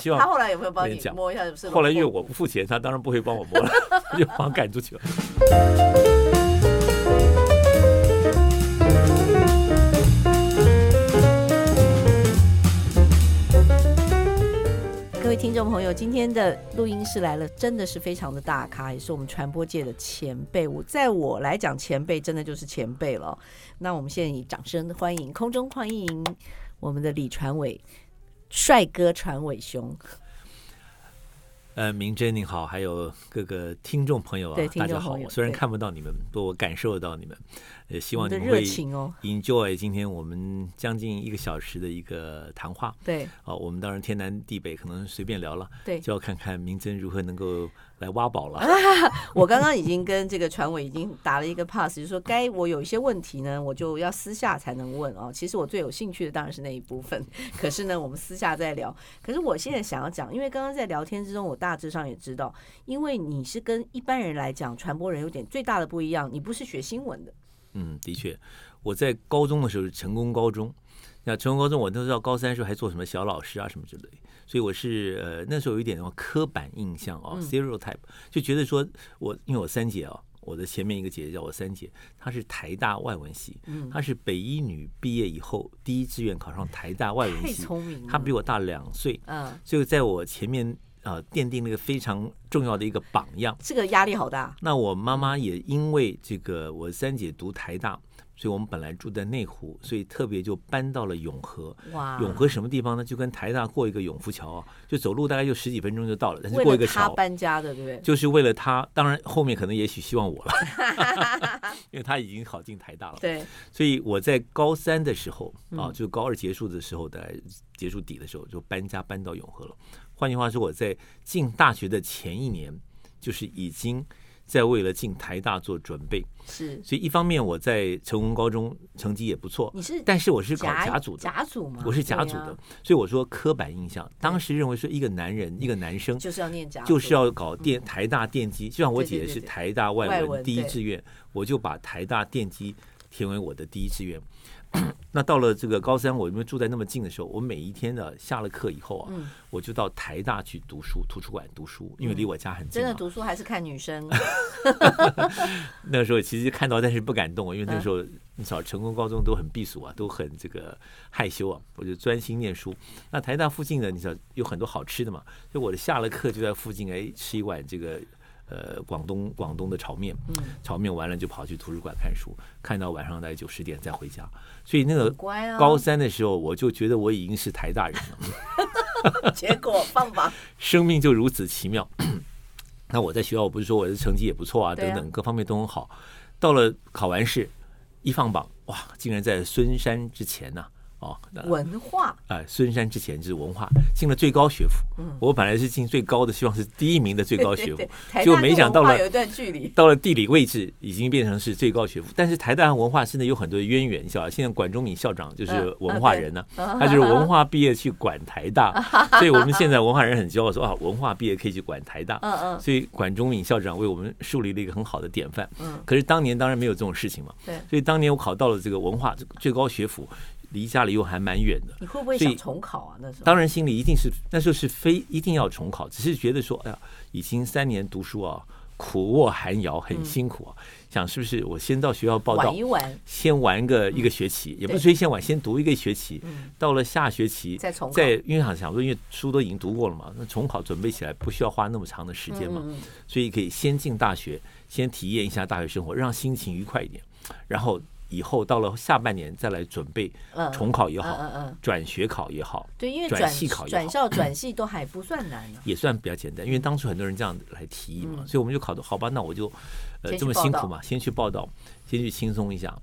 希望他后来有没有帮你摸一下？是不后来因为我不付钱，他当然不会帮我摸了，他 就把我赶出去了。各位听众朋友，今天的录音室来了，真的是非常的大咖，也是我们传播界的前辈。我在我来讲，前辈真的就是前辈了。那我们现在以掌声欢迎，空中欢迎我们的李传伟。帅哥传伟兄，呃，明真你好，还有各个听众朋友啊，大家好。虽然看不到你们，不过我感受得到你们。也希望你们会 enjoy 今天我们将近一个小时的一个谈话。对，好，我们当然天南地北，可能随便聊了。对，就要看看明真如何能够来挖宝了。我刚刚已经跟这个船委已经打了一个 pass，就是说该我有一些问题呢，我就要私下才能问哦。其实我最有兴趣的当然是那一部分，可是呢，我们私下再聊。可是我现在想要讲，因为刚刚在聊天之中，我大致上也知道，因为你是跟一般人来讲，传播人有点最大的不一样，你不是学新闻的。嗯，的确，我在高中的时候是成功高中，那成功高中我都知道，高三的时候还做什么小老师啊什么之类，所以我是呃那时候有一点什么刻板印象哦，stereotype，就觉得说我因为我三姐啊，我的前面一个姐姐叫我三姐，她是台大外文系，她是北一女毕业以后第一志愿考上台大外文系，聪明她比我大两岁，嗯，所以在我前面。啊，奠定了一个非常重要的一个榜样，这个压力好大。那我妈妈也因为这个，我三姐读台大，所以我们本来住在内湖，所以特别就搬到了永和。哇，永和什么地方呢？就跟台大过一个永福桥啊，就走路大概就十几分钟就到了。但是过一个桥，他搬家的，对不对？就是为了他，当然后面可能也许希望我了，因为他已经考进台大了。对，所以我在高三的时候啊，就高二结束的时候，大概结束底的时候就搬家搬到永和了。换句话说，我在进大学的前一年，就是已经在为了进台大做准备。是，所以一方面我在成功高中成绩也不错，你是，但是我是搞甲组的，甲组吗？我是甲组的，所以我说刻板印象，当时认为说一个男人，一个男生就是要念甲，就是要搞电台大电机，就像我姐姐是台大外文第一志愿，我就把台大电机填为我的第一志愿。那到了这个高三，我因为住在那么近的时候，我每一天呢下了课以后啊，我就到台大去读书，图书馆读书，因为离我家很近。真的读书还是看女生？那个时候其实看到，但是不敢动，因为那个时候你知道，成功高中都很避暑啊，都很这个害羞啊，我就专心念书。那台大附近呢，你知道有很多好吃的嘛，就我的下了课就在附近哎吃一碗这个。呃，广东广东的炒面，炒面完了就跑去图书馆看书，看到晚上大概九十点再回家。所以那个高三的时候，我就觉得我已经是台大人了。结果放榜，生命就如此奇妙。那我在学校，我不是说我的成绩也不错啊，等等各方面都很好。到了考完试，一放榜，哇，竟然在孙山之前呢、啊。哦，文化哎，孙山之前就是文化，进了最高学府。嗯，我本来是进最高的，希望是第一名的最高学府，结果没想到了有一段距离，到了地理位置已经变成是最高学府。但是台大文化真的有很多渊源，你晓得，现在管中敏校长就是文化人呢、啊，他就是文化毕业去管台大，所以我们现在文化人很骄傲说啊，文化毕业可以去管台大。嗯嗯，所以管中敏校长为我们树立了一个很好的典范。嗯，可是当年当然没有这种事情嘛。对，所以当年我考到了这个文化最高学府。离家里又还蛮远的，你会不会想重考啊？那时候当然心里一定是那时候是非一定要重考，只是觉得说，哎呀，已经三年读书啊，苦卧寒窑，很辛苦啊。嗯、想是不是我先到学校报到，玩一玩，先玩个一个学期，嗯、也不是说先玩，先读一个学期，嗯、到了下学期再重考。再因为想想说，因为书都已经读过了嘛，那重考准备起来不需要花那么长的时间嘛，所以可以先进大学，先体验一下大学生活，让心情愉快一点，然后。以后到了下半年再来准备重考也好，嗯嗯嗯、转学考也好，对，因为转系考也好，转校转系都还不算难，也算比较简单。因为当初很多人这样来提议嘛，嗯、所以我们就考的好吧，那我就呃这么辛苦嘛，先去报道，先去轻松一下。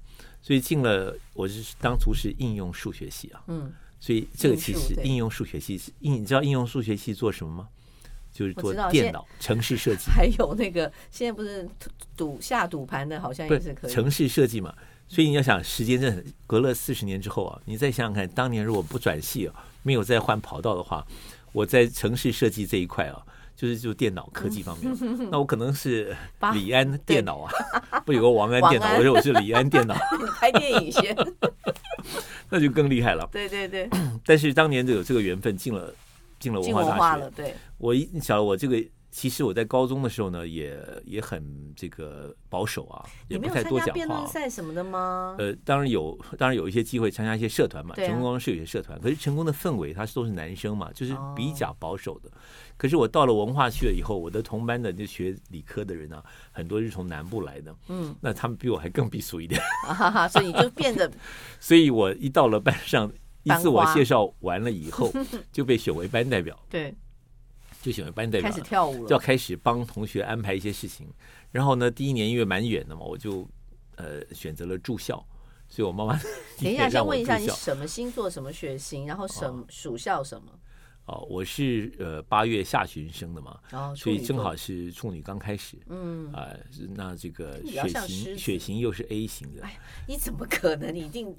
所以进了，我是当初是应用数学系啊，嗯，所以这个其实应用数学系是应，你知道应用数学系做什么吗？就是做电脑城市设计，还有那个现在不是赌下赌盘的，好像也是可以城市设计嘛。所以你要想，时间真的隔了四十年之后啊，你再想想看，当年如果不转系啊，没有再换跑道的话，我在城市设计这一块啊，就是就电脑科技方面，那我可能是 李安电脑啊，不有个王安电脑，我说我是李安电脑，拍电影先，那就更厉害了。对对对。但是当年就有这个缘分进了进了文化大学。对，我一晓得我这个。其实我在高中的时候呢，也也很这个保守啊，也不太多讲话。辩论赛什么的吗？呃，当然有，当然有一些机会参加一些社团嘛。啊。成功高中是有些社团，可是成功的氛围，他都是男生嘛，就是比较保守的。可是我到了文化去了以后，我的同班的就学理科的人呢，很多是从南部来的。嗯。那他们比我还更避俗一点。哈哈，所以就变得。所以我一到了班上，一自我介绍完了以后，就被选为班代表。对。就喜欢班代表，开始跳舞了，就要开始帮同学安排一些事情。然后呢，第一年因为蛮远的嘛，我就呃选择了住校。所以我妈妈 等一下，先问一下你什么星座、什么血型，然后什么属校什么？哦，我是呃八月下旬生的嘛，哦，所以正好是处女刚开始。嗯啊，那这个血型血型又是 A 型的。哎，你怎么可能？你一定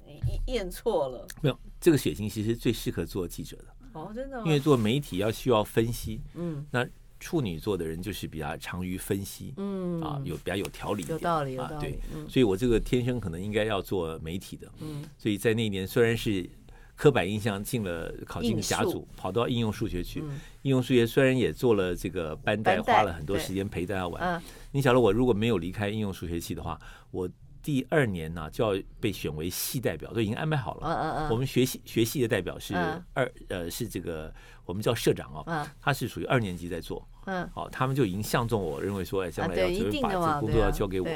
验错了。没有，这个血型其实最适合做记者的。哦，真的，因为做媒体要需要分析，嗯，那处女座的人就是比较长于分析，嗯。啊，有比较有条理，有道理，有道理，啊，对，嗯，所以我这个天生可能应该要做媒体的，嗯，所以在那一年虽然是刻板印象进了考进甲组，跑到应用数学去，应用数学虽然也做了这个班代，花了很多时间陪大家玩，你晓得我如果没有离开应用数学系的话，我。第二年呢，就要被选为系代表，都已经安排好了。嗯嗯嗯。我们学系学系的代表是二呃，是这个我们叫社长哦。他是属于二年级在做。嗯。好，他们就已经相中我，认为说，哎，将来要准备把这个工作要交给我。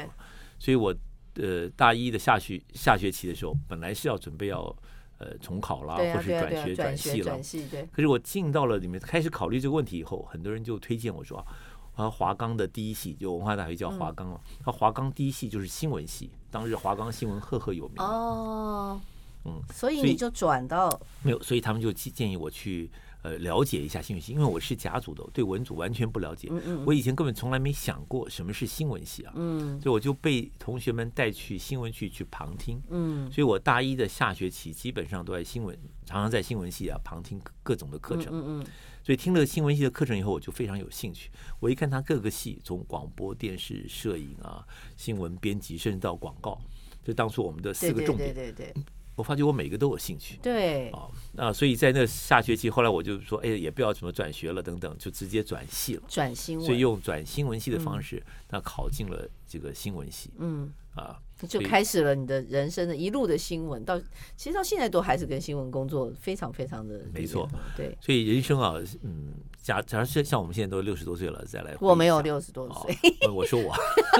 所以我呃大一的下学下学期的时候，本来是要准备要呃重考啦，或是转学转系了。可是我进到了里面，开始考虑这个问题以后，很多人就推荐我说。啊，华冈的第一系就文化大学叫华冈了。他华冈第一系就是新闻系，当日华冈新闻赫赫有名。哦，嗯，所以你就转到没有，所以他们就建议我去呃了解一下新闻系，因为我是甲组的，对文组完全不了解。嗯嗯，我以前根本从来没想过什么是新闻系啊。嗯，所以我就被同学们带去新闻系去旁听。嗯，所以我大一的下学期基本上都在新闻，常常在新闻系啊旁听各种的课程。嗯嗯。所以听了新闻系的课程以后，我就非常有兴趣。我一看他各个系，从广播电视、摄影啊、新闻编辑，甚至到广告，就当初我们的四个重点。对对对，我发觉我每个都有兴趣。对。啊，那所以在那下学期，后来我就说，哎，也不要什么转学了等等，就直接转系了。转新闻。所以用转新闻系的方式，那考进了这个新闻系。嗯。啊。就开始了你的人生的一路的新闻，到其实到现在都还是跟新闻工作非常非常的没错，对。所以人生啊，嗯，假假如是像我们现在都六十多岁了，再来，我没有六十多岁，哦，我说我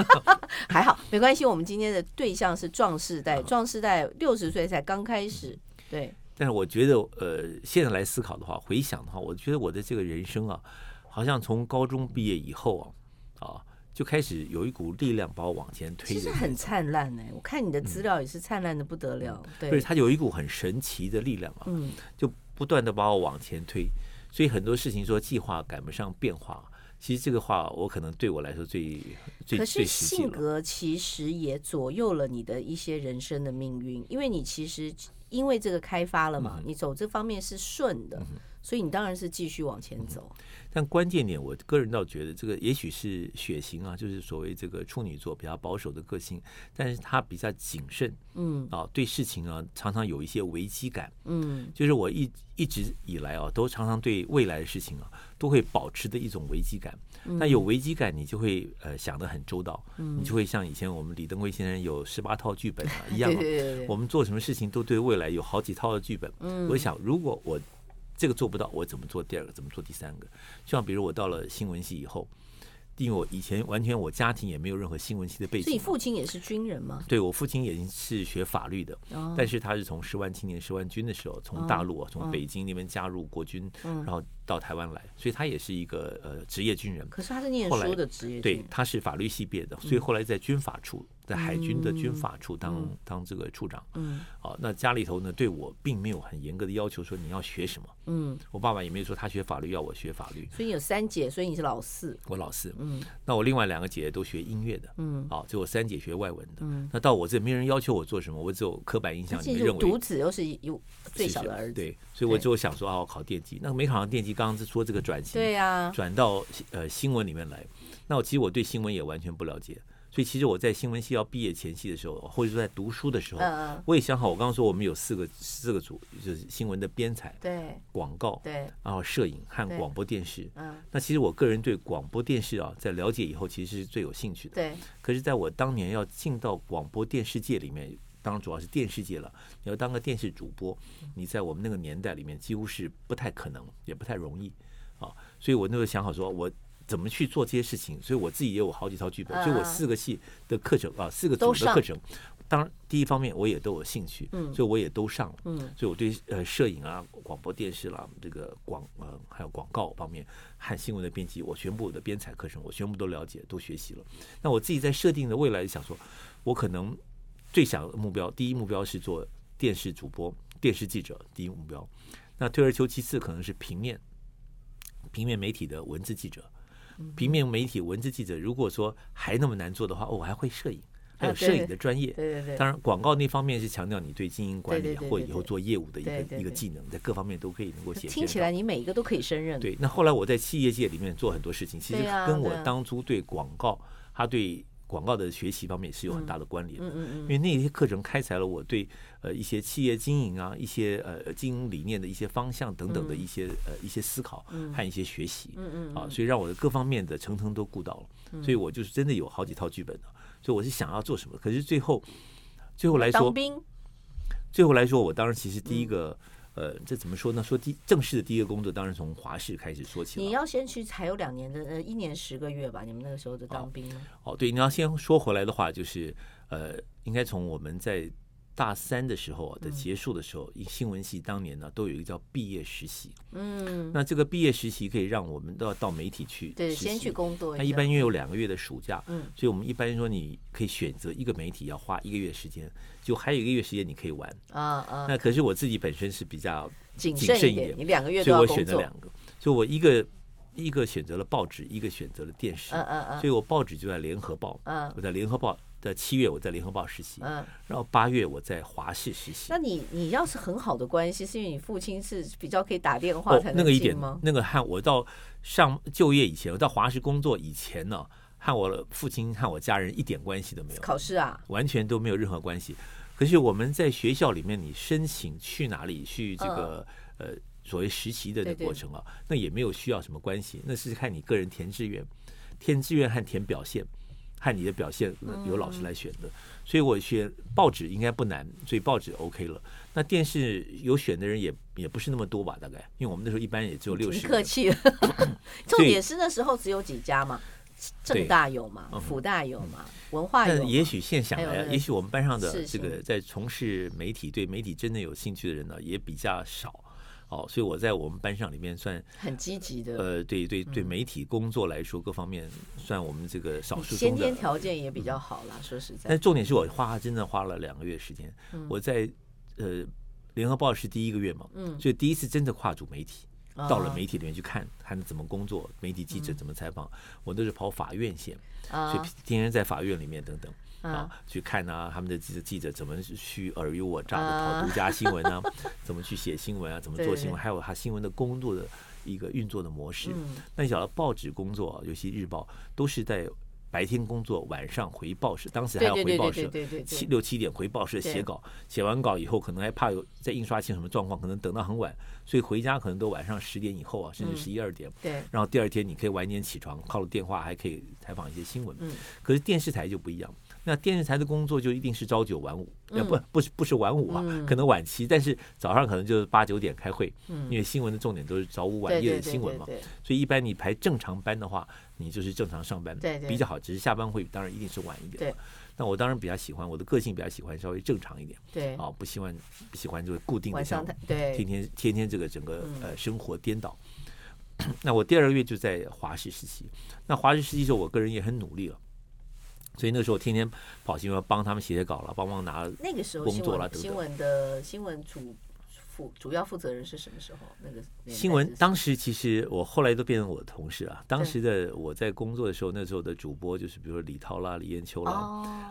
还好，没关系。我们今天的对象是壮世代，壮世代六十岁才刚开始，对。但是我觉得，呃，现在来思考的话，回想的话，我觉得我的这个人生啊，好像从高中毕业以后啊，啊。就开始有一股力量把我往前推，其实很灿烂哎！我看你的资料也是灿烂的不得了，对，所以它有一股很神奇的力量啊，嗯，就不断的把我往前推。所以很多事情说计划赶不上变化，其实这个话我可能对我来说最最可是性格其实也左右了你的一些人生的命运，因为你其实因为这个开发了嘛，你走这方面是顺的，所以你当然是继续往前走。但关键点，我个人倒觉得这个也许是血型啊，就是所谓这个处女座比较保守的个性，但是他比较谨慎，嗯。啊，对事情啊常常有一些危机感，嗯，就是我一一直以来啊，都常常对未来的事情啊都会保持的一种危机感。那有危机感，你就会呃想得很周到，你就会像以前我们李登辉先生有十八套剧本啊 一样啊，我们做什么事情都对未来有好几套的剧本。我想如果我这个做不到，我怎么做第二个？怎么做第三个？像比如我到了新闻系以后，因为我以前完全我家庭也没有任何新闻系的背景。所以父亲也是军人吗？对，我父亲也是学法律的，哦、但是他是从十万青年、十万军的时候，从大陆啊，从北京那边加入国军，嗯、然后到台湾来，所以他也是一个呃职业军人。可是他是念书的职业，对，他是法律系毕业的，所以后来在军法处。嗯在海军的军法处当、嗯、当这个处长，嗯，好，那家里头呢对我并没有很严格的要求，说你要学什么，嗯，我爸爸也没有说他学法律要我学法律，所以有三姐，所以你是老四，我老四，嗯，那我另外两个姐姐都学音乐的，嗯，好，就我三姐学外文的，嗯，那到我这没人要求我做什么，我只有刻板印象里面认为独子又是有最小的儿子，对，所以我就想说啊，我考电机，那没考上电机，刚刚是说这个转型，对呀，转到呃新闻里面来，那我其实我对新闻也完全不了解。所以其实我在新闻系要毕业前夕的时候，或者说在读书的时候，我也想好，我刚刚说我们有四个四个组，就是新闻的编采、对广告、对，然后摄影和广播电视。嗯，那其实我个人对广播电视啊，在了解以后，其实是最有兴趣的。对。可是，在我当年要进到广播电视界里面，当然主要是电视界了。你要当个电视主播，你在我们那个年代里面几乎是不太可能，也不太容易啊。所以我那时候想好说，我。怎么去做这些事情？所以我自己也有好几套剧本，所以我四个系的课程啊，四个组的课程，当然第一方面我也都有兴趣，所以我也都上了。所以我对呃摄影啊、广播电视啦、这个广呃还有广告方面和新闻的编辑，我全部的编采课程我全部都了解，都学习了。那我自己在设定的未来想说，我可能最想的目标，第一目标是做电视主播、电视记者，第一目标。那退而求其次，可能是平面平面媒体的文字记者。平面媒体文字记者，如果说还那么难做的话，哦，我还会摄影，还有摄影的专业。对对对。当然，广告那方面是强调你对经营管理或以后做业务的一个一个技能，在各方面都可以能够写。听起来你每一个都可以胜任。对，那后来我在企业界里面做很多事情，其实跟我当初对广告，他对。广告的学习方面是有很大的关联的，因为那些课程开采了我对呃一些企业经营啊、一些呃经营理念的一些方向等等的一些呃一些思考和一些学习，嗯嗯，啊，所以让我的各方面的层层都顾到了，所以我就是真的有好几套剧本的，所以我是想要做什么，可是最后最后来说，最后来说，我当时其实第一个。呃，这怎么说呢？说第正式的第一个工作，当然从华视开始说起。你要先去，才有两年的，呃，一年十个月吧？你们那个时候的当兵呢？哦，对，你要先说回来的话，就是呃，应该从我们在。大三的时候的结束的时候，新闻系当年呢都有一个叫毕业实习。嗯，那这个毕业实习可以让我们都要到媒体去，对，先去工作。那一般因为有两个月的暑假，嗯，所以我们一般说你可以选择一个媒体要花一个月时间，就还有一个月时间你可以玩。啊啊。那可是我自己本身是比较谨慎一点，你两个月所以我选择两个，所以我一个一个选择了报纸，一个选择了电视。嗯嗯嗯。所以我报纸就在联合报。嗯，我在联合报。在七月我在联合报实习，嗯，然后八月我在华视实习。那你你要是很好的关系，是因为你父亲是比较可以打电话才能那个一点吗？那个和我到上就业以前，我到华视工作以前呢，和我父亲和我家人一点关系都没有。考试啊，完全都没有任何关系。可是我们在学校里面，你申请去哪里去这个、嗯、呃所谓实习的那过程啊，对对，那也没有需要什么关系，那是看你个人填志愿，填志愿和填表现。看你的表现，由老师来选的，所以我选报纸应该不难，所以报纸 OK 了。那电视有选的人也也不是那么多吧？大概，因为我们那时候一般也只有六十。客气了，重点是那时候只有几家嘛，正大有嘛，辅大有嘛，文化有。也许现想来，也许我们班上的这个在从事媒体、对媒体真的有兴趣的人呢，也比较少。哦，所以我在我们班上里面算很积极的。呃，对对对，媒体工作来说，各方面算我们这个少数。先天条件也比较好啦，说实在。但重点是我花真的花了两个月时间。我在呃联合报是第一个月嘛，所以第一次真的跨组媒体，到了媒体里面去看，看怎么工作，媒体记者怎么采访，我都是跑法院线，所以天天在法院里面等等。啊，去看啊，他们的记者记者怎么去尔虞我诈的跑独家新闻啊，怎么去写新闻啊，怎么做新闻，还有他新闻的工作的一个运作的模式。那你晓得报纸工作，尤其日报，都是在白天工作，晚上回报社。当时还要回报社，七六七点回报社写稿，写完稿以后，可能还怕有在印刷前什么状况，可能等到很晚，所以回家可能都晚上十点以后啊，甚至十一二点。对。然后第二天你可以晚点起床，靠了电话还可以采访一些新闻。嗯。可是电视台就不一样。那电视台的工作就一定是朝九晚五，要不不是不是晚五啊，可能晚七，但是早上可能就是八九点开会，因为新闻的重点都是早午晚夜的新闻嘛，所以一般你排正常班的话，你就是正常上班比较好，只是下班会当然一定是晚一点。那我当然比较喜欢，我的个性比较喜欢稍微正常一点，对。啊，不喜欢不喜欢就是固定的像天天天天这个整个呃生活颠倒。那我第二个月就在华视实习，那华视实习的时候，我个人也很努力了。所以那时候天天跑新闻，帮他们写写稿了，帮忙拿那个时候工作了。新闻的新闻主负主要负责人是什么时候？那个新闻当时其实我后来都变成我的同事啊。当时的我在工作的时候，那时候的主播就是比如说李涛啦、李艳秋啦。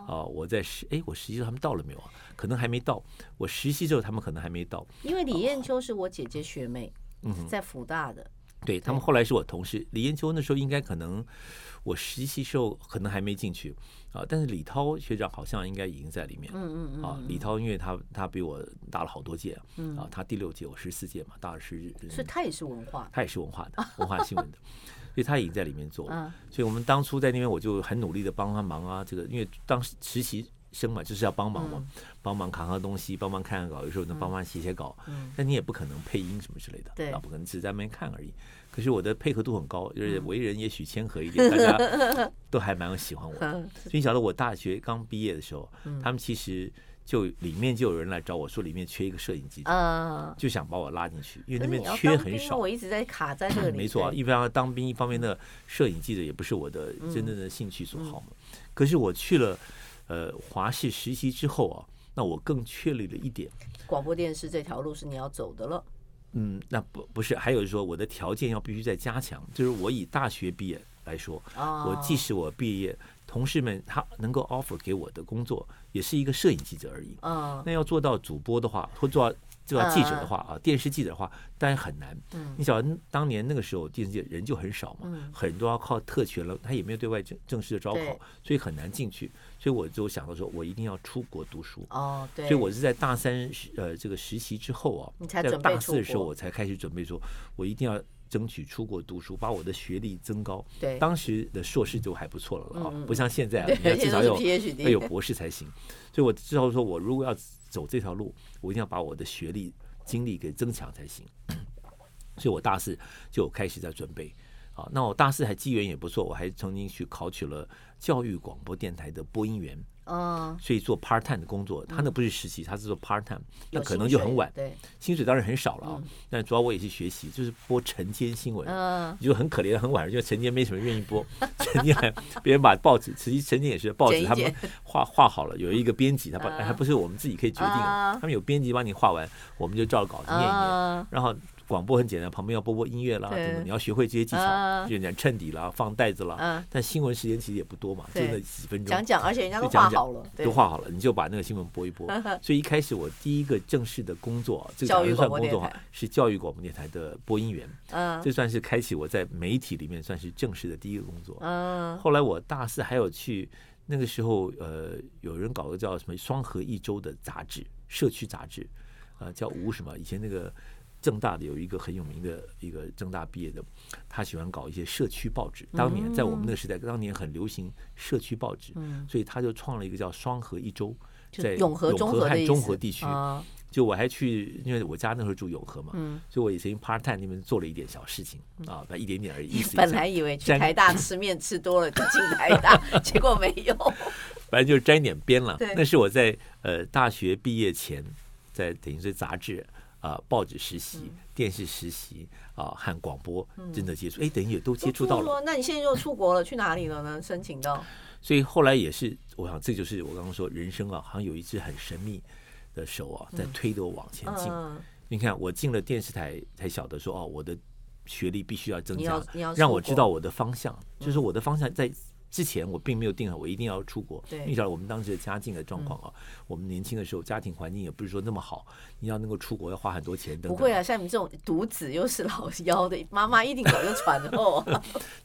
啊，我在实哎，我实习时候他们到了没有啊？可能还没到。我实习之后他们可能还没到。因为李艳秋是我姐姐学妹，嗯，在福大的。对他们后来是我同事，李彦秋那时候应该可能我实习时候可能还没进去啊，但是李涛学长好像应该已经在里面。嗯嗯嗯。啊，李涛因为他他比我大了好多届啊，他第六届我十四届嘛，大了十日。所以他也是文化，他也是文化的，文化新闻的。所以他已经在里面做，所以我们当初在那边我就很努力的帮他忙啊。这个因为当时实习生嘛，就是要帮忙嘛，帮忙扛扛东西，帮忙看看稿，有时候能帮忙写写稿。但你也不可能配音什么之类的，对，不可能只在那边看而已。可是我的配合度很高，就是为人也许谦和一点，大家 都还蛮喜欢我的。所以你晓得我大学刚毕业的时候，他们其实。就里面就有人来找我说，里面缺一个摄影记者，嗯，就想把我拉进去，因为那边缺很少。我一直在卡在这里。没错啊，一方面当兵，一方面的摄影记者也不是我的真正的兴趣所好嘛。可是我去了呃华视实习之后啊，那我更确立了一点，广播电视这条路是你要走的了。嗯，那不不是，还有说我的条件要必须再加强，就是我以大学毕业来说，我即使我毕业。同事们，他能够 offer 给我的工作，也是一个摄影记者而已。嗯，那要做到主播的话，或做到做到记者的话啊，电视记者的话，当然很难。嗯，你晓得当年那个时候电视界人就很少嘛，很多要靠特权了，他也没有对外正正式的招考，所以很难进去。所以我就想到说，我一定要出国读书。哦，对。所以我是在大三呃这个实习之后啊，在大四的时候我才开始准备说，我一定要。争取出国读书，把我的学历增高。对，当时的硕士就还不错了不像现在，你要至少要要有博士才行。所以我至少说，我如果要走这条路，我一定要把我的学历、经历给增强才行。所以我大四就开始在准备啊。那我大四还机缘也不错，我还曾经去考取了教育广播电台的播音员。嗯，所以做 part time 的工作，他那不是实习，他是做 part time，那可能就很晚，对，薪水当然很少了啊。但主要我也去学习，就是播晨间新闻，嗯，就很可怜，很晚，因为晨间没什么愿意播，晨间还别人把报纸，其实际晨间也是报纸，他们画画好了，有一个编辑，他把还不是我们自己可以决定，他们有编辑帮你画完，我们就照稿子念一念，然后。广播很简单，旁边要播播音乐啦，对你要学会这些技巧，就讲衬底啦、放袋子啦。但新闻时间其实也不多嘛，就那几分钟。讲讲，而且人家都画好了，都画好了，你就把那个新闻播一播。所以一开始我第一个正式的工作，这个也算工作哈，是教育广播电台的播音员。嗯，这算是开启我在媒体里面算是正式的第一个工作。嗯，后来我大四还有去那个时候，呃，有人搞个叫什么“双河一周”的杂志，社区杂志，呃，叫吴什么？以前那个。政大的有一个很有名的一个政大毕业的，他喜欢搞一些社区报纸。当年在我们那个时代，当年很流行社区报纸，所以他就创了一个叫“双河一周”，在永和、中和和中和地区。就我还去，因为我家那时候住永和嘛，所以我也曾经 part time 那边做了一点小事情啊，那一点点而已。本来以为去台大吃面吃多了就进台大，结果没有。反正就是沾点边了。那是我在呃大学毕业前，在等于是杂志。啊，报纸实习、电视实习啊，和广播真的接触，哎，等于也都接触到了。那你现在又出国了，去哪里了呢？申请到？所以后来也是，我想这就是我刚刚说人生啊，好像有一只很神秘的手啊，在推着我往前进。你看，我进了电视台，才晓得说，哦，我的学历必须要增加，让我知道我的方向，就是我的方向在。之前我并没有定好，我一定要出国。对，你知道我们当时的家境的状况啊，我们年轻的时候家庭环境也不是说那么好，你要能够出国要花很多钱。不会啊，像你这种独子又是老幺的妈妈，一定早就传后。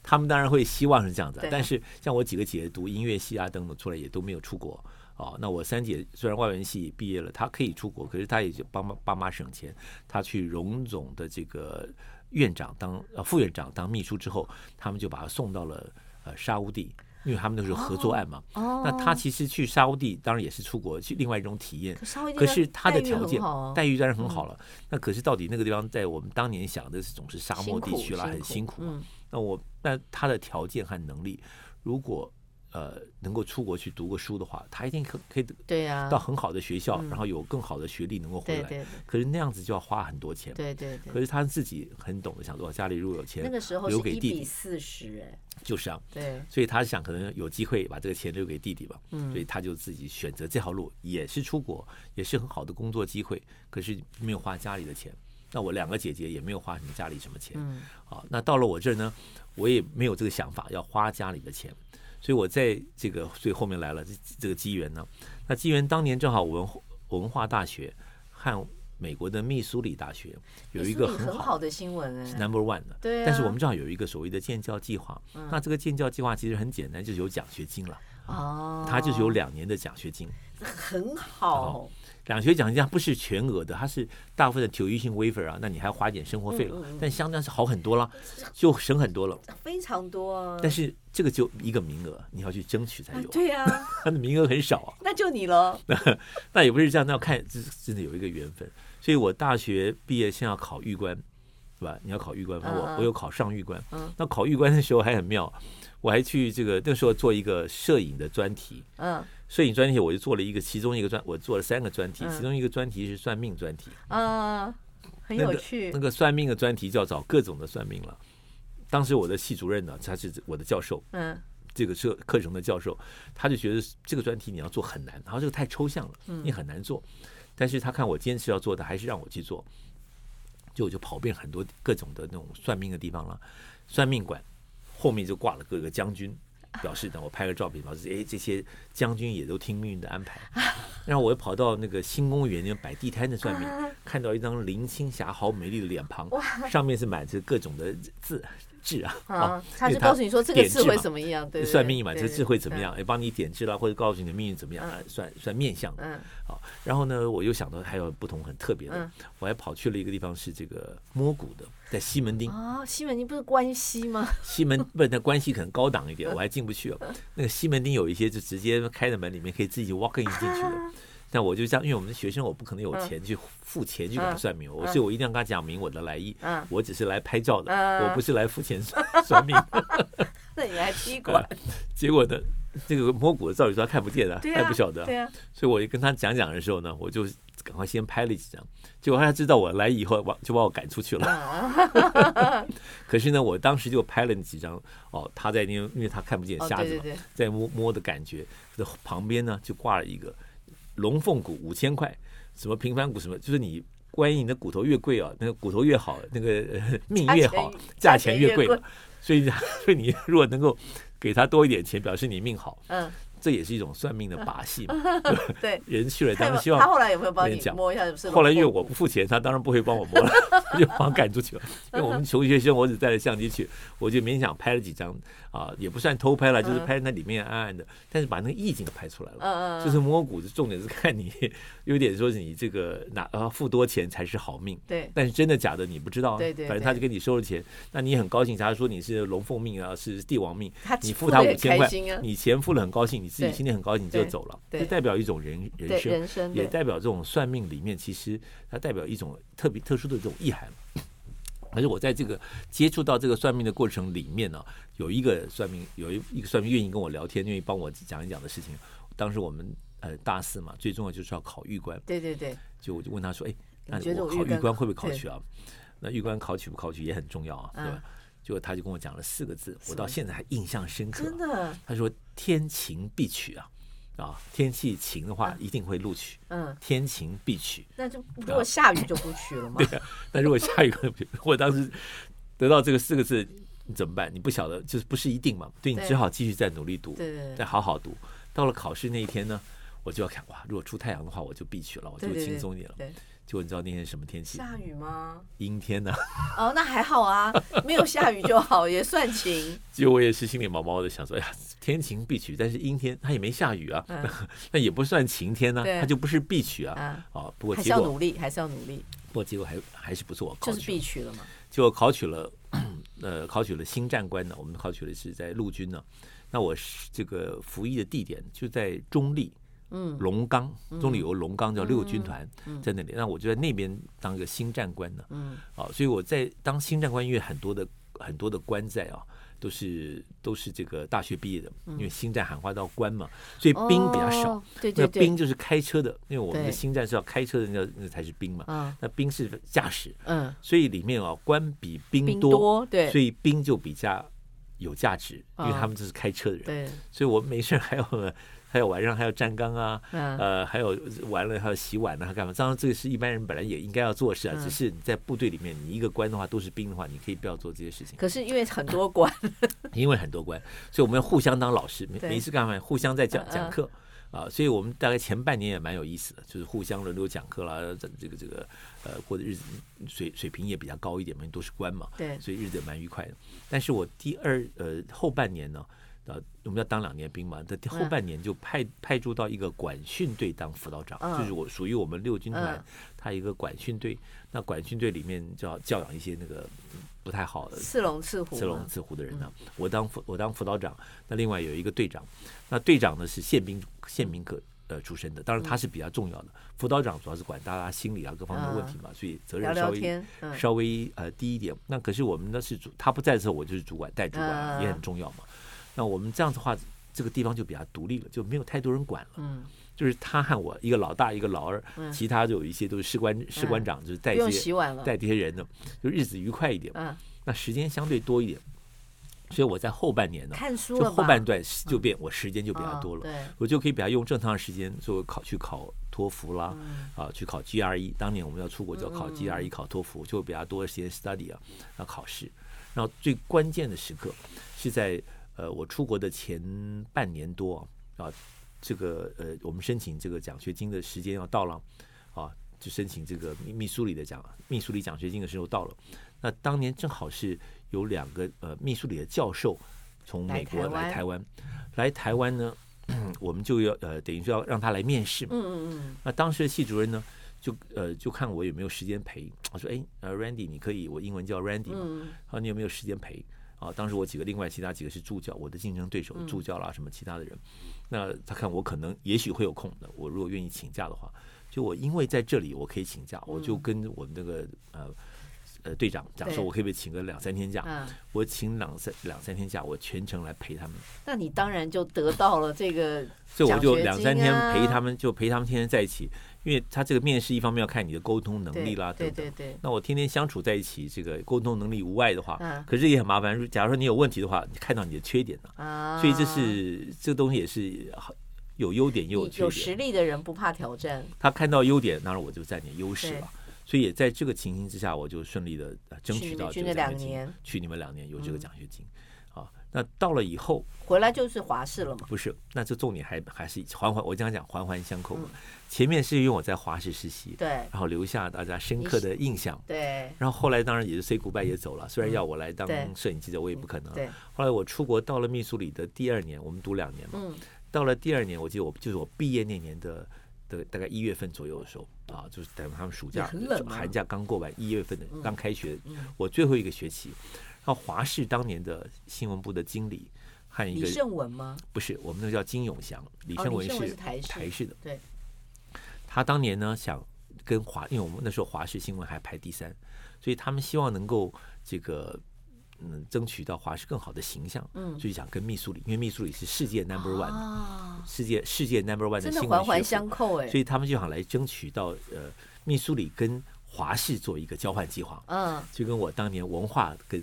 他们当然会希望是这样子，但是像我几个姐姐读音乐系啊等等出来也都没有出国啊。那我三姐虽然外文系毕业了，她可以出国，可是她也就帮爸妈省钱。她去荣总的这个院长当呃副院长当秘书之后，他们就把她送到了。呃，沙乌地，因为他们那时候合作案嘛。哦。那他其实去沙乌地，当然也是出国去另外一种体验。可是他的条件待遇当然很好了。那可是到底那个地方，在我们当年想的是总是沙漠地区啦，很辛苦嘛。那我那他的条件和能力，如果。呃，能够出国去读个书的话，他一定可可以对呀，到很好的学校，然后有更好的学历能够回来。可是那样子就要花很多钱。对对。可是他自己很懂得想说，家里如果有钱，那个时候留给弟弟四十哎，就是啊。对。所以他想可能有机会把这个钱留给弟弟吧。嗯。所以他就自己选择这条路，也是出国，也是很好的工作机会。可是没有花家里的钱。那我两个姐姐也没有花什么家里什么钱。嗯。好，那到了我这儿呢，我也没有这个想法要花家里的钱。所以我在这个最后面来了这这个机缘呢，那机缘当年正好文文化大学和美国的密苏里大学有一个很好的新闻是，Number One 的。对，但是我们正好有一个所谓的建教计划，那这个建教计划其实很简单，就是有奖学金了。哦，他就是有两年的奖学金，很好。两学奖学金不是全额的，它是大部分的 tuition waiver 啊，那你还要花点生活费了，嗯嗯、但相当是好很多了，就省很多了，非常多啊。但是这个就一个名额，你要去争取才有。啊对呀、啊，他的名额很少啊。那就你了。那也不是这样，那要看这真的有一个缘分。所以我大学毕业先要考预官，是吧？你要考预官，我、uh. 我有考上预官。Uh. 那考预官的时候还很妙，我还去这个那时候做一个摄影的专题。嗯、uh。摄影专题，我就做了一个，其中一个专，我做了三个专题，其中一个专题是算命专题。嗯，很有趣。那个、那个算命的专题就要找各种的算命了。当时我的系主任呢，他是我的教授，嗯，这个课课程的教授，他就觉得这个专题你要做很难，然后这个太抽象了，你很难做。但是他看我坚持要做的，还是让我去做。就我就跑遍很多各种的那种算命的地方了，算命馆后面就挂了各个将军。表示等我拍个照片，表示哎，这些将军也都听命运的安排。然后我又跑到那个新公园那摆地摊的算命，看到一张林青霞好美丽的脸庞，上面是满着各种的字。智啊，啊，他是告诉你说这个字会怎么样？对，算命嘛，这个字会怎么样？也，帮你点痣啦，或者告诉你的命运怎么样啊？算算面相。嗯，好。然后呢，我又想到还有不同很特别的，我还跑去了一个地方，是这个摸骨的，在西门町。啊，西门町不是关西吗？西门不是，那关西可能高档一点，我还进不去哦。那个西门町有一些就直接开的门，里面可以自己 walk in 进去的。但我就这样，因为我们的学生，我不可能有钱去付钱去给他算命，我所以我一定要跟他讲明我的来意。我只是来拍照的，我不是来付钱算命。那你还踢馆？结果呢，这个摸骨的照理说他看不见的，他也不晓得。对啊。所以我就跟他讲讲的时候呢，我就赶快先拍了几张。结果他知道我来以后，把就把我赶出去了。可是呢，我当时就拍了那几张。哦，他在因为因为他看不见瞎子嘛，在摸摸的感觉的旁边呢，就挂了一个。龙凤骨五千块，什么平凡骨什么，就是你关于你的骨头越贵啊，那个骨头越好，那个 命越好，价钱越贵。所以，所以你如果能够给他多一点钱，表示你命好。嗯。这也是一种算命的把戏嘛。对，人去了当然希望。他后来有没有帮你摸一下？是后来因为我不付钱，他当然不会帮我摸了，就把我赶出去了。因为我们穷学生，我只带着相机去，我就勉强拍了几张啊，也不算偷拍了，就是拍那里面暗暗的，但是把那个意境都拍出来了。嗯嗯。就是摸骨子重点是看你有点说是你这个哪呃付多钱才是好命。对。但是真的假的你不知道。对对。反正他就给你收了钱，那你很高兴。假如说你是龙凤命啊，是帝王命，你付他五千块，你钱付了很高兴。你自己心里很高兴，你就走了，这代表一种人人生，也代表这种算命里面，其实它代表一种特别特殊的这种意涵。可是我在这个接触到这个算命的过程里面呢，有一个算命，有一一个算命愿意跟我聊天，愿意帮我讲一讲的事情。当时我们呃大四嘛，最重要就是要考玉官。对对对。就我就问他说：“哎，那我考玉官会不会考取啊？那玉官考取不考取也很重要啊，对吧？”结果他就跟我讲了四个字，我到现在还印象深刻。真的，他说：“天晴必取啊，啊，天气晴的话一定会录取。嗯，天晴必取。那就如果下雨就不取了吗？对啊，那如果下雨，我当时得到这个四个字，你怎么办？你不晓得，就是不是一定嘛？对，你只好继续再努力读，对对，再好好读。到了考试那一天呢，我就要看哇，如果出太阳的话，我就必取了，我就轻松一点了。对。”就你知道那天什么天气？下雨吗？阴天呢？哦，那还好啊，没有下雨就好，也算晴。就我也是心里毛毛的想说，哎呀，天晴必取，但是阴天它也没下雨啊，那也不算晴天呢，它就不是必取啊。啊，不过还是要努力，还是要努力。不过结果还还是不错，就是必取了嘛。就考取了，呃，考取了新战官呢。我们考取的是在陆军呢。那我是这个服役的地点就在中坜。嗯，龙岗，中里有个龙岗叫六军团，在那里。那我就在那边当一个新战官呢。嗯，啊，所以我在当新战官，因为很多的很多的官在啊，都是都是这个大学毕业的，因为新战喊话到官嘛，所以兵比较少。对对对，那兵就是开车的，因为我们的新战是要开车的，那那才是兵嘛。嗯，那兵是驾驶。嗯，所以里面啊，官比兵多，对，所以兵就比较有价值，因为他们就是开车的人。对，所以我没事还要。还有晚上还要站岗啊，呃，还有完了还要洗碗呢，还干嘛？当然这个是一般人本来也应该要做事啊，只是你在部队里面，你一个官的话都是兵的话，你可以不要做这些事情。可是因为很多官，因为很多官，所以我们要互相当老师，没没事干嘛，互相在讲讲课啊，所以我们大概前半年也蛮有意思的，就是互相轮流讲课啦，这这个这个呃过的日子水水平也比较高一点嘛，都是官嘛，对，所以日子也蛮愉快的。但是我第二呃后半年呢，呃我们要当两年兵嘛，在后半年就派派驻到一个管训队当辅导长，嗯、就是我属于我们六军团，他一个管训队，那管训队里面就要教养一些那个。不太好的，刺龙刺虎，刺龙刺虎的人呢、啊嗯？我当辅我当辅导长，那另外有一个队长，那队长呢是宪兵宪兵科呃出身的，当然他是比较重要的。辅导长主要是管大家心理啊各方面的问题嘛，所以责任稍微稍微呃低一点。那可是我们呢是主，他不在的时候我就是主管带主管也很重要嘛。那我们这样子的话，这个地方就比较独立了，就没有太多人管了。嗯。就是他和我一个老大一个老二，嗯、其他就有一些都是士官士官长，就是带这些带这些人的，就日子愉快一点。嗯、那时间相对多一点，所以我在后半年呢，看书就后半段就变，我时间就比较多了，嗯、我就可以比较用正常的时间做考去考托福啦，嗯、啊，去考 GRE。当年我们要出国就要考 GRE，考托福就比较多的时间 study 啊，要考试。然后最关键的时刻是在呃我出国的前半年多啊。这个呃，我们申请这个奖学金的时间要到了，啊，就申请这个密密苏里的奖密苏里奖学金的时候到了。那当年正好是有两个呃密苏里的教授从美国来台湾，来台湾呢，我们就要呃等于说要让他来面试嘛。嗯嗯嗯。那当时的系主任呢，就呃就看我有没有时间陪。我说哎呃，Randy，你可以，我英文叫 Randy 嘛。好，你有没有时间陪？啊，当时我几个另外其他几个是助教，我的竞争对手助教啦什么其他的人，那他看我可能也许会有空的，我如果愿意请假的话，就我因为在这里我可以请假，我就跟我们那个呃。呃，队长讲说，我可以不可以请个两三天假？嗯、我请两三两三天假，我全程来陪他们。那你当然就得到了这个、啊，所以我就两三天陪他们，就陪他们天天在一起。因为他这个面试一方面要看你的沟通能力啦，对等等。对对对。那我天天相处在一起，这个沟通能力无碍的话，嗯、可是也很麻烦。假如说你有问题的话，你看到你的缺点了，啊、所以这是这个东西也是有优点也有缺点。有实力的人不怕挑战。他看到优点，当然我就占点优势了。所以也在这个情形之下，我就顺利的争取到这个奖学金。去你们两年有这个奖学金，啊，那到了以后回来就是华氏了嘛？不是，那这重点还还是环环，我这样讲环环相扣嘛。前面是因为我在华氏实习，对，然后留下大家深刻的印象，对。然后后来当然也是 say goodbye 也走了，虽然要我来当摄影记者，我也不可能。对。后来我出国到了密苏里的第二年，我们读两年嘛，嗯到了第二年，我记得我就是我毕业那年的。的大概一月份左右的时候啊，就是等他们暑假、寒假刚过完，一月份的刚开学，我最后一个学期，然后华视当年的新闻部的经理和一个李胜文吗？不是，我们那个叫金永祥，李胜文是台式的。对，他当年呢想跟华，因为我们那时候华视新闻还排第三，所以他们希望能够这个。嗯，争取到华视更好的形象，嗯，所以想跟密苏里，因为密苏里是世界 number one，啊，世界世界 number one 的新闻环环相扣哎，所以他们就想来争取到呃密苏里跟华视做一个交换计划，嗯，就跟我当年文化跟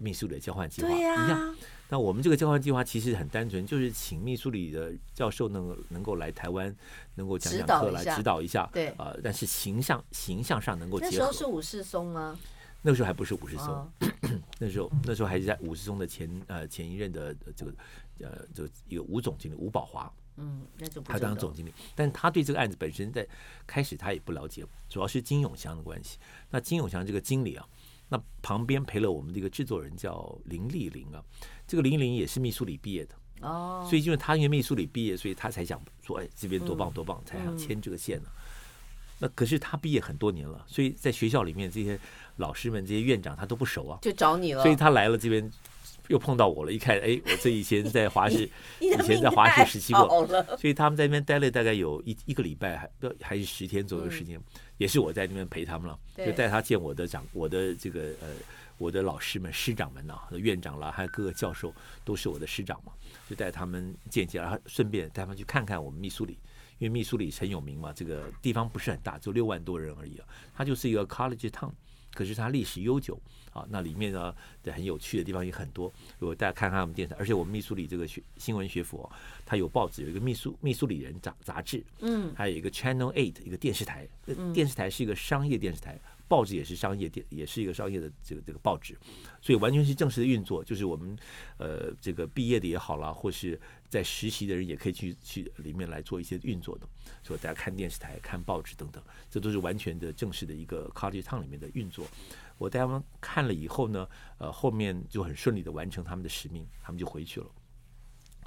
密苏里的交换计划一样。啊，那我们这个交换计划其实很单纯，就是请秘书里的教授能能够来台湾，能够讲讲课来指导一下，对啊，呃，但是形象形象上能够结合。那时候是武士松吗？那时候还不是武士松，哦、那时候那时候还是在武士松的前呃前一任的这个呃这个一个吴总经理吴宝华，嗯，那就他当总经理，但他对这个案子本身在开始他也不了解，主要是金永祥的关系。那金永祥这个经理啊，那旁边陪了我们这个制作人叫林丽玲啊，这个林丽玲也是密苏里毕业的。哦，所以因为他因为密苏里毕业，所以他才想说，哎，这边多棒多棒，嗯、才想牵这个线呢、啊。那可是他毕业很多年了，所以在学校里面这些老师们、这些院长他都不熟啊，就找你了。所以他来了这边，又碰到我了。一看，哎，我这以前在华视，以前在华视实习过，所以他们在那边待了大概有一一个礼拜，还不还是十天左右的时间，也是我在那边陪他们了，就带他见我的长，我的这个呃，我的老师们、师长们呐，院长啦，还有各个教授都是我的师长嘛，就带他们见见，然后顺便带他们去看看我们密苏里。因为密苏里很有名嘛，这个地方不是很大，就六万多人而已啊。它就是一个 college town，可是它历史悠久啊。那里面呢，很有趣的地方也很多。如果大家看看我们电视台，而且我们密苏里这个学新闻学府，它有报纸，有一个密苏密苏里人杂杂志，嗯，还有一个 Channel Eight 一个电视台，电视台是一个商业电视台，报纸也是商业电，也是一个商业的这个这个报纸，所以完全是正式的运作。就是我们呃这个毕业的也好啦，或是在实习的人也可以去去里面来做一些运作的。所以大家看电视台、看报纸等等，这都是完全的正式的一个 College Town 里面的运作。我带他们看了以后呢，呃，后面就很顺利的完成他们的使命，他们就回去了。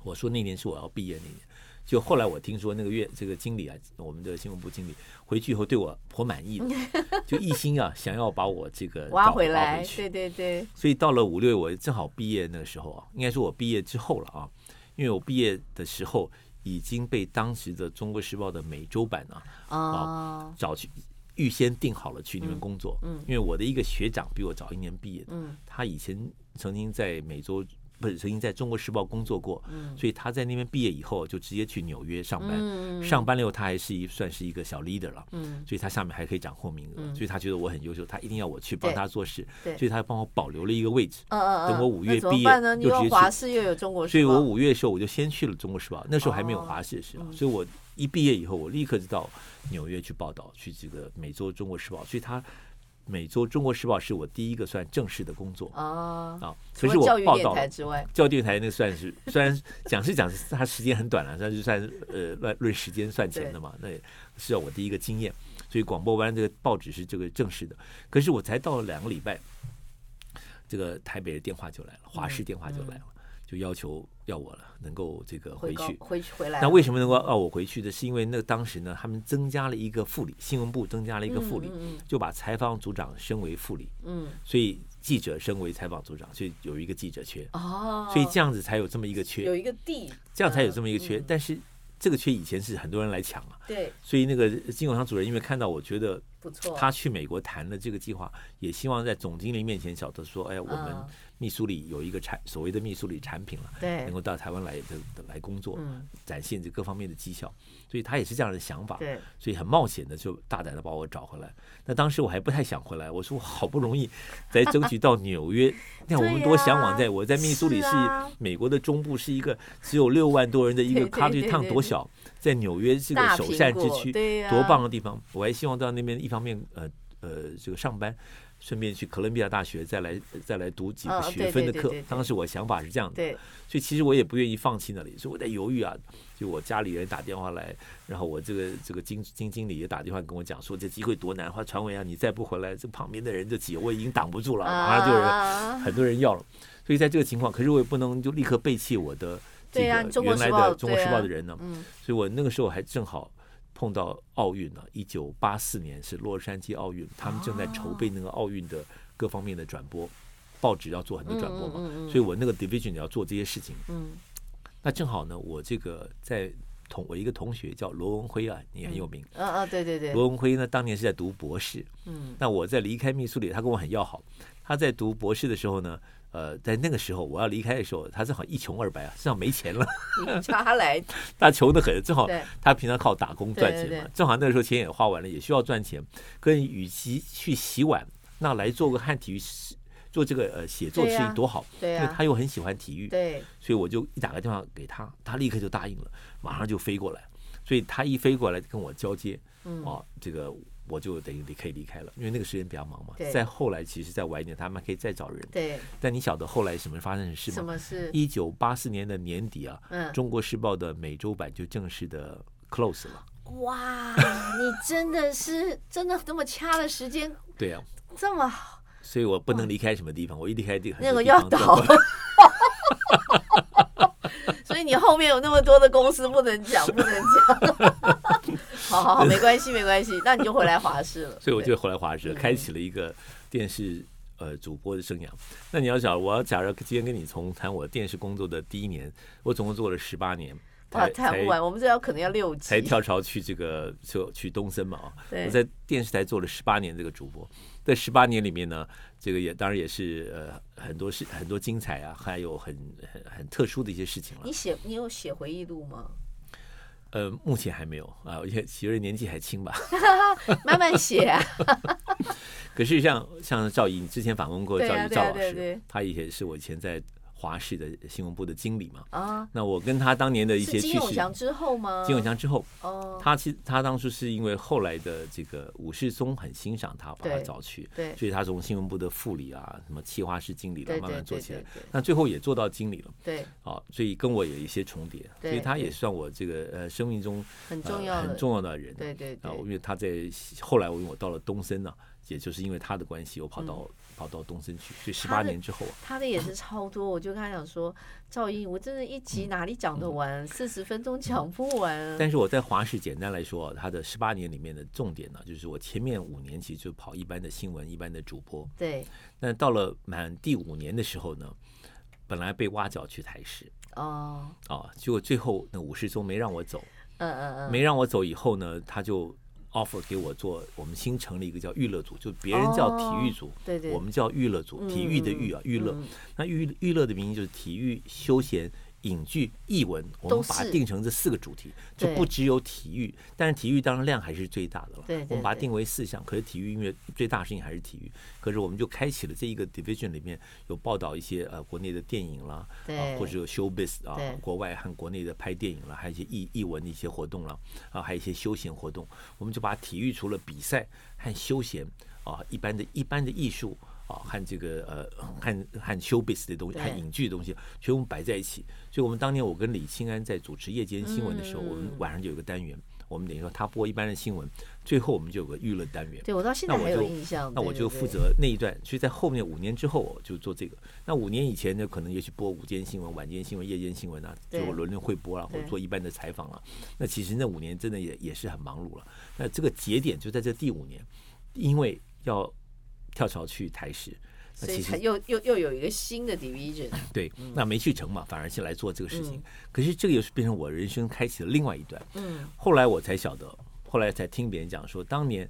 我说那年是我要毕业那年。就后来我听说那个月这个经理啊，我们的新闻部经理回去以后对我颇满意的，就一心啊想要把我这个挖回来，回对对对。所以到了五六月，我正好毕业那个时候啊，应该说我毕业之后了啊，因为我毕业的时候已经被当时的《中国时报》的美洲版啊啊找去预先定好了去那边工作，嗯，因为我的一个学长比我早一年毕业的，嗯，他以前曾经在美洲。不是曾经在中国时报工作过，嗯、所以他在那边毕业以后就直接去纽约上班。嗯、上班了以后，他还是一算是一个小 leader 了，嗯、所以他下面还可以掌控名额，嗯、所以他觉得我很优秀，他一定要我去帮他做事，所以他帮我保留了一个位置。等我五月毕业，就直接华视又有中国，所以我五月的时候我就先去了中国时报，那时候还没有华视的时候，哦、所以我一毕业以后，我立刻就到纽约去报道，去这个美洲中国时报，所以他。每周《中国时报》是我第一个算正式的工作啊啊！可是我报道之外，教育电台那算是 虽然讲是讲是它时间很短了，但是算呃论论时间算钱的嘛，那也是要我第一个经验。所以广播湾这个报纸是这个正式的，可是我才到了两个礼拜，这个台北的电话就来了，华视电话就来了。就要求要我了，能够这个回去，回去回来。那为什么能够要我回去的？是因为那当时呢，他们增加了一个副理，新闻部增加了一个副理，嗯嗯、就把采访组长升为副理。嗯，所以记者升为采访组长，所以有一个记者缺。哦，所以这样子才有这么一个缺，有一个地，这样才有这么一个缺。嗯、但是这个缺以前是很多人来抢啊。对，所以那个金永昌主任因为看到我觉得不错，他去美国谈了这个计划，也希望在总经理面前晓得说，哎，我们。密苏里有一个产所谓的密苏里产品了，对，能够到台湾来的来工作，嗯、展现这各方面的绩效，所以他也是这样的想法，对，所以很冒险的就大胆的把我找回来。那当时我还不太想回来，我说我好不容易才争取到纽约，那我们多向往在，在我在密苏里是美国的中部，是一个只有六万多人的一个 country Town 多小，在纽约这个首善之区，多棒的地方，我还希望到那边一方面呃呃这个上班。顺便去哥伦比亚大学再来再来读几个学分的课，当时我想法是这样的，所以其实我也不愿意放弃那里，所以我在犹豫啊。就我家里人打电话来，然后我这个这个经经经理也打电话跟我讲说，这机会多难，话传闻啊，你再不回来，这旁边的人就挤，我已经挡不住了，马上就有人很多人要了。所以在这个情况，可是我也不能就立刻背弃我的这个原来的《中国时报》的人呢，所以我那个时候还正好。碰到奥运了，一九八四年是洛杉矶奥运，他们正在筹备那个奥运的各方面的转播，报纸要做很多转播嘛，所以我那个 division 要做这些事情。嗯，那正好呢，我这个在同我一个同学叫罗文辉啊，你很有名。嗯嗯，对对对。罗文辉呢，当年是在读博士。嗯，那我在离开密苏里，他跟我很要好。他在读博士的时候呢。呃，在那个时候我要离开的时候，他正好一穷二白啊，身上没钱了，他来，他穷的很，正好他平常靠打工赚钱嘛，正好那个时候钱也花完了，也需要赚钱。跟与其去洗碗，那来做个汉体育，做这个呃写作的事情多好，对，因为他又很喜欢体育，对，所以我就一打个电话给他，他立刻就答应了，马上就飞过来，所以他一飞过来跟我交接，哦，这个。我就等于离可以离开了，因为那个时间比较忙嘛。再后来，其实再晚一点，他们还可以再找人。对。但你晓得后来什么发生的事吗？什么事？一九八四年的年底啊，嗯，《中国时报》的美洲版就正式的 close 了。哇，你真的是真的这么掐的时间？对呀、啊，这么好。所以我不能离开什么地方，我一离开这个那个要倒。所以你后面有那么多的公司不能讲，不能讲。好好好，没关系，没关系。那你就回来华视了。所以我就回来华视，开启了一个电视呃主播的生涯。那你要想，我要假如今天跟你从谈我电视工作的第一年，我总共做了十八年。啊，谈不完，我们这要可能要六集。才跳槽去这个就去东森嘛啊。我在电视台做了十八年这个主播，在十八年里面呢，这个也当然也是呃很多事很多精彩啊，还有很很很特殊的一些事情了。你写你有写回忆录吗？呃，目前还没有啊，因为奇瑞年纪还轻吧，慢慢写啊。可是像像赵姨，你之前访问过赵怡赵老师，他以前是我以前在华视的新闻部的经理嘛。啊，那我跟他当年的一些趣事。金永祥之后吗？金永祥之后。哦。他其实他当初是因为后来的这个武世松很欣赏他，把他找去。对。所以他从新闻部的副理啊，什么企划室经理了，慢慢做起来。那最后也做到经理了。对。啊，所以跟我有一些重叠，所以他也算我这个呃生命中很重要很重要的人。对对。啊，因为他在后来，我因为我到了东森呢。也就是因为他的关系，我跑到、嗯、跑到东森去，所以十八年之后、啊他，他的也是超多。我就跟他讲说，赵英，我真的一集哪里讲得完？四十、嗯、分钟讲不完、啊。但是我在华视简单来说，他的十八年里面的重点呢，就是我前面五年其实就跑一般的新闻、一般的主播。对。那到了满第五年的时候呢，本来被挖角去台视。哦。哦，结果最后那五十宗没让我走。嗯嗯嗯。没让我走以后呢，他就。Offer 给我做，我们新成立一个叫娱乐组，就别人叫体育组，对对，我们叫娱乐组，体育的娱啊，娱乐。那娱娱乐的名义就是体育休闲。影剧、译文，我们把它定成这四个主题，就不只有体育，但是体育当然量还是最大的了。对，我们把它定为四项，可是体育音乐最大事情还是体育，可是我们就开启了这一个 division 里面有报道一些呃国内的电影啦，啊或者有 showbiz 啊，国外和国内的拍电影啦，还有一些译译文的一些活动啦，啊还有一些休闲活动，我们就把体育除了比赛和休闲啊一般的一般的艺术。啊，和这个呃，和和 showbiz 的东西，和影剧的东西，全部摆在一起。所以，我们当年我跟李清安在主持夜间新闻的时候，我们晚上就有个单元，我们等于说他播一般的新闻，最后我们就有个娱乐单元。对，我到现在还有印象。那我就负责那一段，所以在后面五年之后，我就做这个。那五年以前呢，可能也许播午间新闻、晚间新闻、夜间新闻啊，就轮流会播了，或者做一般的采访了。那其实那五年真的也也是很忙碌了。那这个节点就在这第五年，因为要。跳槽去台视，所以才又又又有一个新的 division。对，那没去成嘛，反而是来做这个事情。可是这个又是变成我人生开启了另外一段。嗯，后来我才晓得，后来才听别人讲说，当年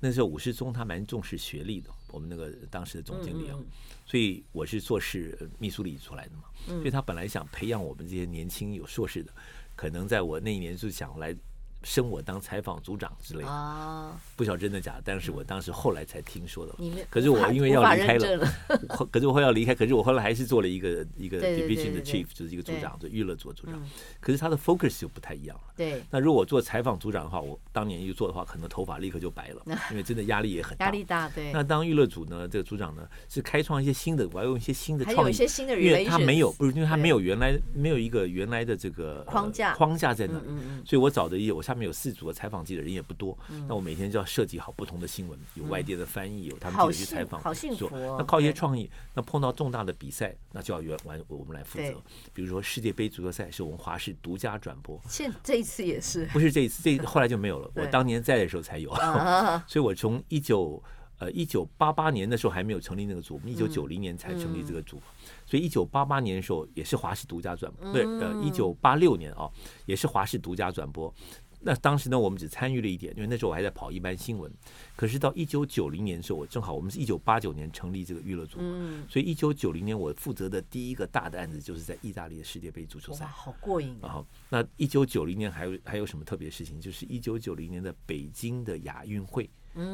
那时候武世宗他蛮重视学历的，我们那个当时的总经理啊，所以我是做事密苏里出来的嘛，所以他本来想培养我们这些年轻有硕士的，可能在我那一年就想来。升我当采访组长之类的啊，不晓得真的假的，但是我当时后来才听说的。可是我因为要离开了，可是我后来要离开，可是我后来还是做了一个一个 division 的 chief，就是一个组长，就娱乐组组长。可是他的 focus 就不太一样了。对。那如果我做采访组长的话，我当年一做的话，可能头发立刻就白了，因为真的压力也很大。压力大，对。那当娱乐组呢，这个组长呢，是开创一些新的，我要用一些新的创意，些新的，因为他没有，不是因为他没有原来没有一个原来的这个框架框架在那里，所以我找的一我下面有四组的采访。记者人也不多，那我每天就要设计好不同的新闻，有外地的翻译，有他们自己去采访，好幸福。那靠一些创意，那碰到重大的比赛，那就要原完我们来负责。比如说世界杯足球赛是我们华视独家转播，现这一次也是，不是这一次，这后来就没有了。我当年在的时候才有，所以我从一九呃一九八八年的时候还没有成立那个组，我们一九九零年才成立这个组，所以一九八八年的时候也是华视独家转播，对，呃一九八六年啊也是华视独家转播。那当时呢，我们只参与了一点，因为那时候我还在跑一般新闻。可是到一九九零年的时候，我正好我们是一九八九年成立这个娱乐组，嗯，所以一九九零年我负责的第一个大的案子就是在意大利的世界杯足球赛，哇，好过瘾啊！那一九九零年还有还有什么特别事情？就是一九九零年的北京的亚运会，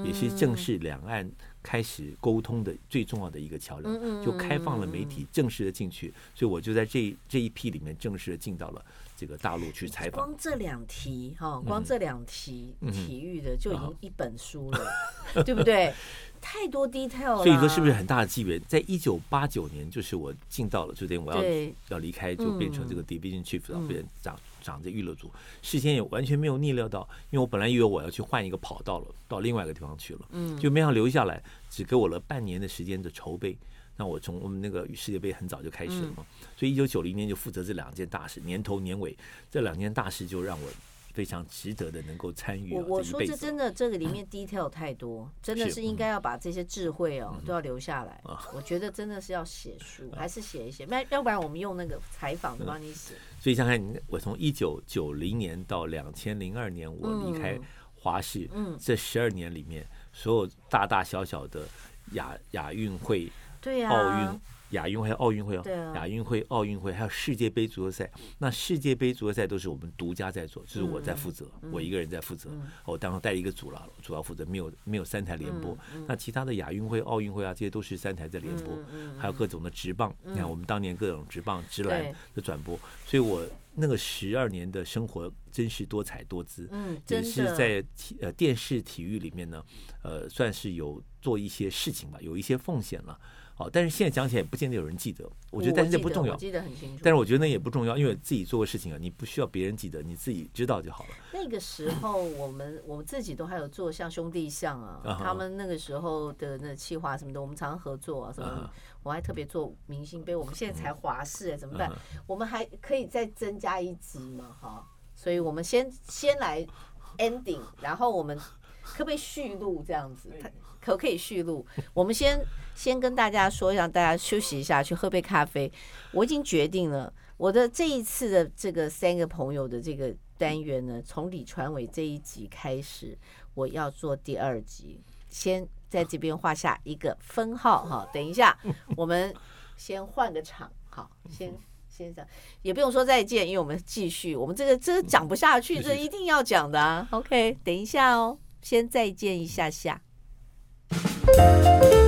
也是正式两岸开始沟通的最重要的一个桥梁，就开放了媒体正式的进去，所以我就在这这一批里面正式的进到了。这个大陆去采访，光这两题哈，光这两题体育的就已经一本书了，对不对？太多 detail 了。所以说是不是很大的机缘？在一九八九年，就是我进到了，就等于我要要离开，就变成这个 division chief，然后变成长长这娱乐组。事先也完全没有逆料到，因为我本来以为我要去换一个跑道了，到另外一个地方去了，嗯，就没想到留下来，只给我了半年的时间的筹备。那我从我们那个世界杯很早就开始了嘛，所以一九九零年就负责这两件大事，年头年尾这两件大事就让我非常值得的能够参与。我我说这真的这个里面 detail 太多，真的是应该要把这些智慧哦都要留下来。我觉得真的是要写书，还是写一写，那要不然我们用那个采访的帮你写。所以想看我从一九九零年到两千零二年我离开华视，嗯，这十二年里面所有大大小小的亚亚运会。对呀，奥运、亚运会、奥运会哦，对啊，亚运会、奥运会还有世界杯足球赛。那世界杯足球赛都是我们独家在做，就是我在负责，嗯、我一个人在负责。嗯、我当时带一个组了，主要负责没有没有三台联播。那其他的亚运会、奥运会啊，这些都是三台在联播，还有各种的直棒。你看我们当年各种直棒、直篮的转播，所以我。那个十二年的生活真是多彩多姿，嗯，也是在体呃电视体育里面呢，呃，算是有做一些事情吧，有一些奉献了。好，但是现在讲起来也不见得有人记得，我觉得但是这不重要，记得很清楚。但是我觉得那也不重要，因为自己做过事情啊，你不需要别人记得，你自己知道就好了。那个时候我们我们自己都还有做像兄弟像啊，他们那个时候的那企划什么的，我们常常合作啊什么。我还特别做明星杯，我们现在才华视哎，怎么办？我们还可以再增加一集嘛？哈，所以我们先先来 ending，然后我们可不可以续录这样子？可不可以续录？我们先先跟大家说，让大家休息一下，去喝杯咖啡。我已经决定了，我的这一次的这个三个朋友的这个单元呢，从李传伟这一集开始，我要做第二集。先在这边画下一个分号哈。等一下，我们先换个场，好，先先生，也不用说再见，因为我们继续，我们这个这个讲不下去，这一定要讲的啊。OK，等一下哦，先再见一下下。Thank you.